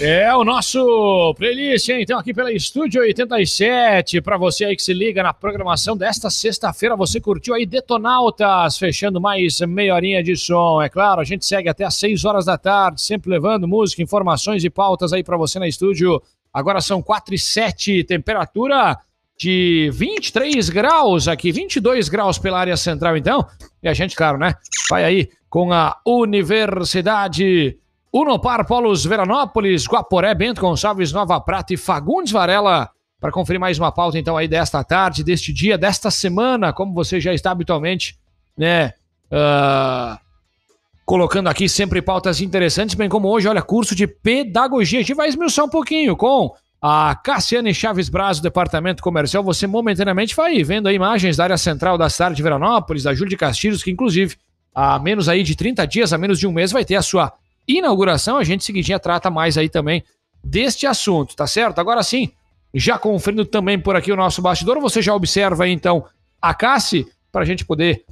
É o nosso playlist, hein? então, aqui pela Estúdio 87. Para você aí que se liga na programação desta sexta-feira, você curtiu aí Detonautas, fechando mais meia horinha de som. É claro, a gente segue até às 6 horas da tarde, sempre levando música, informações e pautas aí para você na estúdio. Agora são 4 e 7, temperatura de 23 graus aqui, 22 graus pela área central, então. E a gente, claro, né? Vai aí com a Universidade Unopar Polos Veranópolis, Guaporé, Bento Gonçalves, Nova Prata e Fagundes Varela. Para conferir mais uma pauta, então, aí desta tarde, deste dia, desta semana, como você já está habitualmente, né? Uh, colocando aqui sempre pautas interessantes, bem como hoje, olha, curso de pedagogia. A gente vai esmiuçar um pouquinho com a Cassiane Chaves Braz, do Departamento Comercial. Você momentaneamente vai vendo aí imagens da área central da cidade de Veranópolis, da Júlia de Castilhos, que inclusive há menos aí de 30 dias, a menos de um mês, vai ter a sua inauguração, a gente seguidinha trata mais aí também deste assunto, tá certo? Agora sim, já conferindo também por aqui o nosso bastidor, você já observa aí então a Cassi, para a gente poder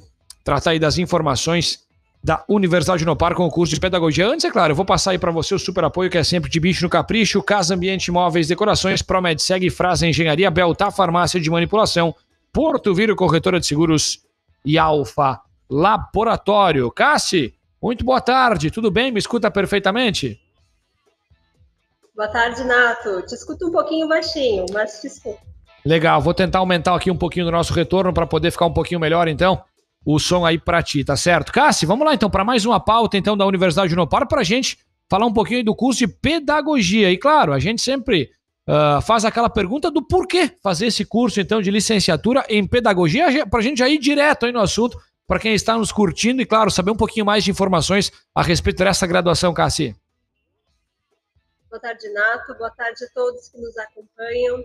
tratar aí das informações da Universidade no Par com o curso de pedagogia. Antes, é claro, eu vou passar aí para você o super apoio que é sempre de bicho no capricho, Casa Ambiente Móveis, Decorações, Promed Segue, Frase Engenharia, Beltar Farmácia de Manipulação, Porto Viro Corretora de Seguros e Alfa Laboratório. Cassi, muito boa tarde, tudo bem? Me escuta perfeitamente? Boa tarde, Nato. Te escuto um pouquinho baixinho, mas te escuto. Legal, vou tentar aumentar aqui um pouquinho do nosso retorno para poder ficar um pouquinho melhor, então, o som aí para ti, tá certo? Cassi, vamos lá então para mais uma pauta então da Universidade de Unopar para a gente falar um pouquinho do curso de pedagogia. E claro, a gente sempre uh, faz aquela pergunta do porquê fazer esse curso então de licenciatura em pedagogia, para a gente já ir direto aí no assunto para quem está nos curtindo e, claro, saber um pouquinho mais de informações a respeito dessa graduação, Cassi. Boa tarde, Nato. Boa tarde a todos que nos acompanham.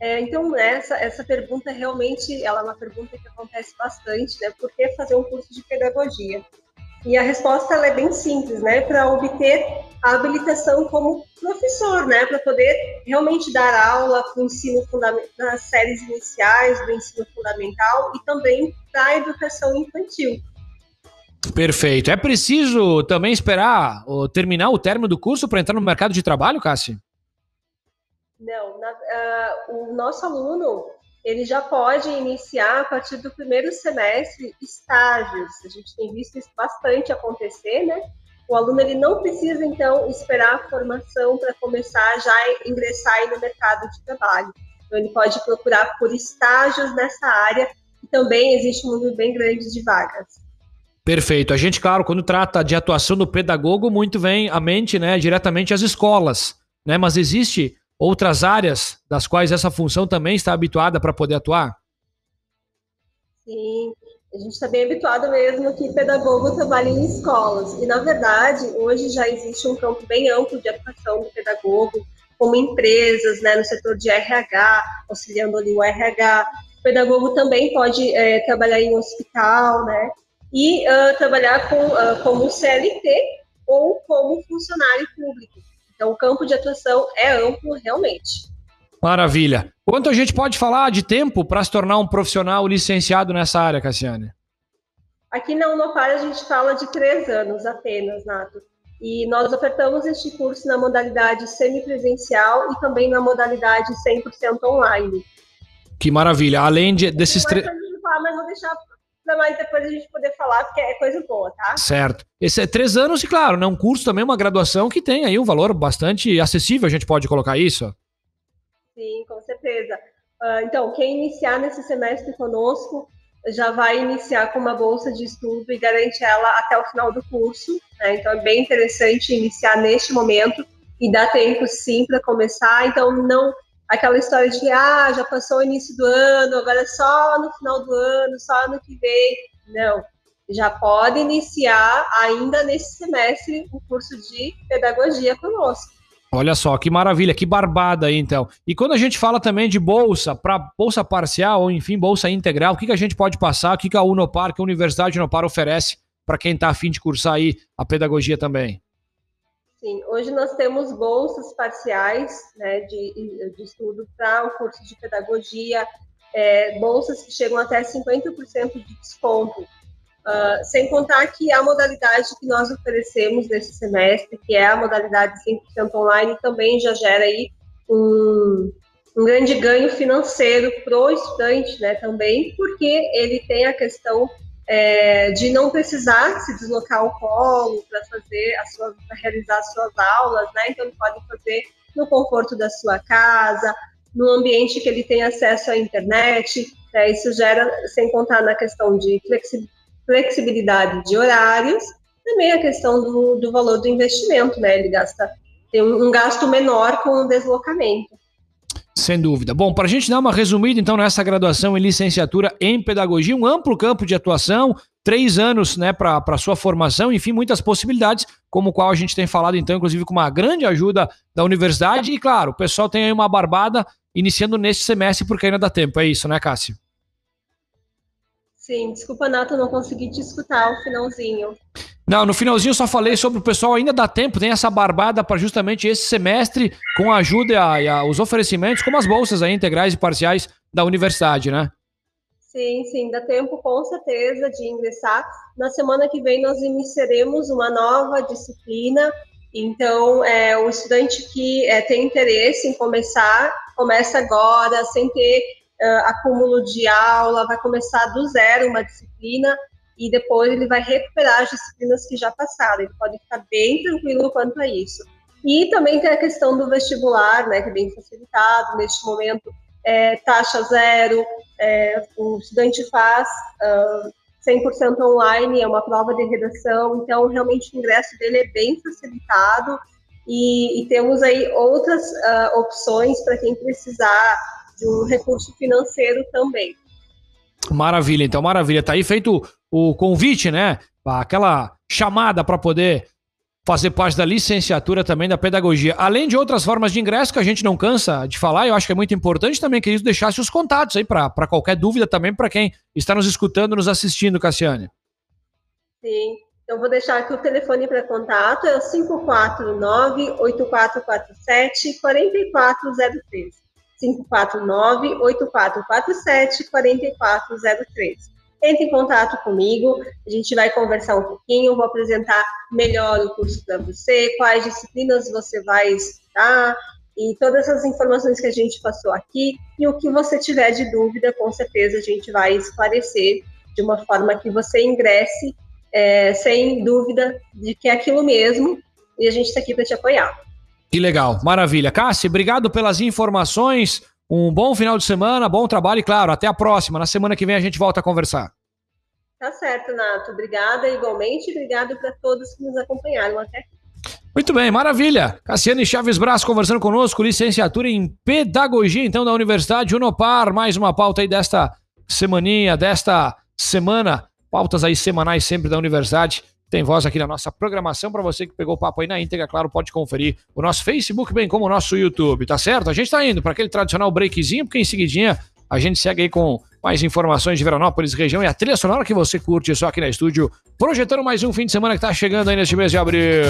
É, então, essa, essa pergunta realmente ela é uma pergunta que acontece bastante, né? Por que fazer um curso de pedagogia? E a resposta é bem simples, né? Para obter a habilitação como professor, né? Para poder realmente dar aula para o ensino fundamental, nas séries iniciais do ensino fundamental e também para a educação infantil. Perfeito. É preciso também esperar ou terminar o término do curso para entrar no mercado de trabalho, Cassi? Não. Na, uh, o nosso aluno ele já pode iniciar a partir do primeiro semestre estágios. A gente tem visto isso bastante acontecer, né? O aluno ele não precisa então esperar a formação para começar já a ingressar no mercado de trabalho. Então ele pode procurar por estágios nessa área e também existe um número bem grande de vagas. Perfeito. A gente, claro, quando trata de atuação do pedagogo, muito vem à mente, né, diretamente as escolas, né? Mas existe outras áreas das quais essa função também está habituada para poder atuar? Sim, a gente está bem habituado mesmo que pedagogo trabalha em escolas. E, na verdade, hoje já existe um campo bem amplo de atuação do pedagogo, como empresas, né, no setor de RH, auxiliando ali o RH. O pedagogo também pode é, trabalhar em hospital, né, e uh, trabalhar com, uh, como CLT ou como funcionário público. Então, o campo de atuação é amplo realmente. Maravilha. Quanto a gente pode falar de tempo para se tornar um profissional licenciado nessa área, Cassiane? Aqui na Unopar a gente fala de três anos apenas, Nato. E nós ofertamos este curso na modalidade semipresencial e também na modalidade 100% online. Que maravilha. Além de, desses três. Mas vou deixar para mais depois a gente poder falar, porque é coisa boa, tá? Certo. Esse é três anos e, claro, né, um curso também, uma graduação que tem aí um valor bastante acessível, a gente pode colocar isso? Sim, com certeza. Uh, então, quem iniciar nesse semestre conosco já vai iniciar com uma bolsa de estudo e garante ela até o final do curso. Né? Então, é bem interessante iniciar neste momento e dá tempo, sim, para começar. Então, não aquela história de ah, já passou o início do ano, agora é só no final do ano, só ano que vem. Não, já pode iniciar ainda nesse semestre o curso de pedagogia conosco. Olha só, que maravilha, que barbada aí então. E quando a gente fala também de bolsa, para bolsa parcial ou enfim, bolsa integral, o que, que a gente pode passar, o que, que a Unopar, que a Universidade Unopar oferece para quem está afim de cursar aí a pedagogia também? Sim, hoje nós temos bolsas parciais né, de, de estudo para o curso de pedagogia, é, bolsas que chegam até 50% de desconto. Uh, sem contar que a modalidade que nós oferecemos nesse semestre, que é a modalidade 100% online, também já gera aí um, um grande ganho financeiro para o estudante, né, também, porque ele tem a questão é, de não precisar se deslocar ao polo para fazer as suas, realizar as suas aulas, né, então ele pode fazer no conforto da sua casa, no ambiente que ele tem acesso à internet, né, isso gera, sem contar na questão de flexibilidade, flexibilidade de horários, também a questão do, do valor do investimento, né? Ele gasta tem um, gasto menor com o deslocamento. Sem dúvida. Bom, para a gente dar uma resumida, então, nessa graduação em licenciatura em pedagogia, um amplo campo de atuação, três anos né, para sua formação, enfim, muitas possibilidades, como qual a gente tem falado, então, inclusive com uma grande ajuda da universidade. E, claro, o pessoal tem aí uma barbada iniciando neste semestre, porque ainda dá tempo. É isso, né, Cássio? Sim, desculpa, Nato, não consegui te escutar o finalzinho. Não, no finalzinho eu só falei sobre o pessoal, ainda dá tempo, tem essa barbada para justamente esse semestre, com a ajuda e, a, e a, os oferecimentos, como as bolsas aí, integrais e parciais da universidade, né? Sim, sim, dá tempo com certeza de ingressar. Na semana que vem nós iniciaremos uma nova disciplina. Então, é, o estudante que é, tem interesse em começar, começa agora, sem ter uh, acúmulo de aula, vai começar do zero uma disciplina e depois ele vai recuperar as disciplinas que já passaram. Ele pode ficar bem tranquilo quanto a isso. E também tem a questão do vestibular, né, que é bem facilitado. Neste momento, é, taxa zero, é, o estudante faz uh, 100% online, é uma prova de redação, então realmente o ingresso dele é bem facilitado. E, e temos aí outras uh, opções para quem precisar de um recurso financeiro também. Maravilha, então, maravilha. Tá aí feito o convite, né? Aquela chamada para poder fazer parte da licenciatura também da pedagogia. Além de outras formas de ingresso que a gente não cansa de falar, eu acho que é muito importante também que eles deixassem os contatos aí para qualquer dúvida também para quem está nos escutando, nos assistindo, Cassiane. Sim, eu vou deixar aqui o telefone para contato, é o 549 8447 4403. 549-8447-4403. Entre em contato comigo, a gente vai conversar um pouquinho, vou apresentar melhor o curso para você, quais disciplinas você vai estudar e todas as informações que a gente passou aqui. E o que você tiver de dúvida, com certeza a gente vai esclarecer de uma forma que você ingresse é, sem dúvida de que é aquilo mesmo e a gente está aqui para te apoiar. Que legal, maravilha. Cássio, obrigado pelas informações. Um bom final de semana, bom trabalho e, claro, até a próxima. Na semana que vem a gente volta a conversar. Tá certo, Nato. Obrigada igualmente. Obrigado para todos que nos acompanharam até aqui. Muito bem, maravilha. Cassiane Chaves Braz conversando conosco, licenciatura em Pedagogia, então, da Universidade Unopar. Mais uma pauta aí desta semaninha, desta semana. Pautas aí semanais sempre da universidade tem voz aqui na nossa programação. Para você que pegou o papo aí na íntegra, claro, pode conferir o nosso Facebook, bem como o nosso YouTube, tá certo? A gente está indo para aquele tradicional breakzinho, porque em seguidinha a gente segue aí com mais informações de Veranópolis, região e a trilha sonora que você curte só aqui na estúdio, projetando mais um fim de semana que está chegando aí neste mês de abril.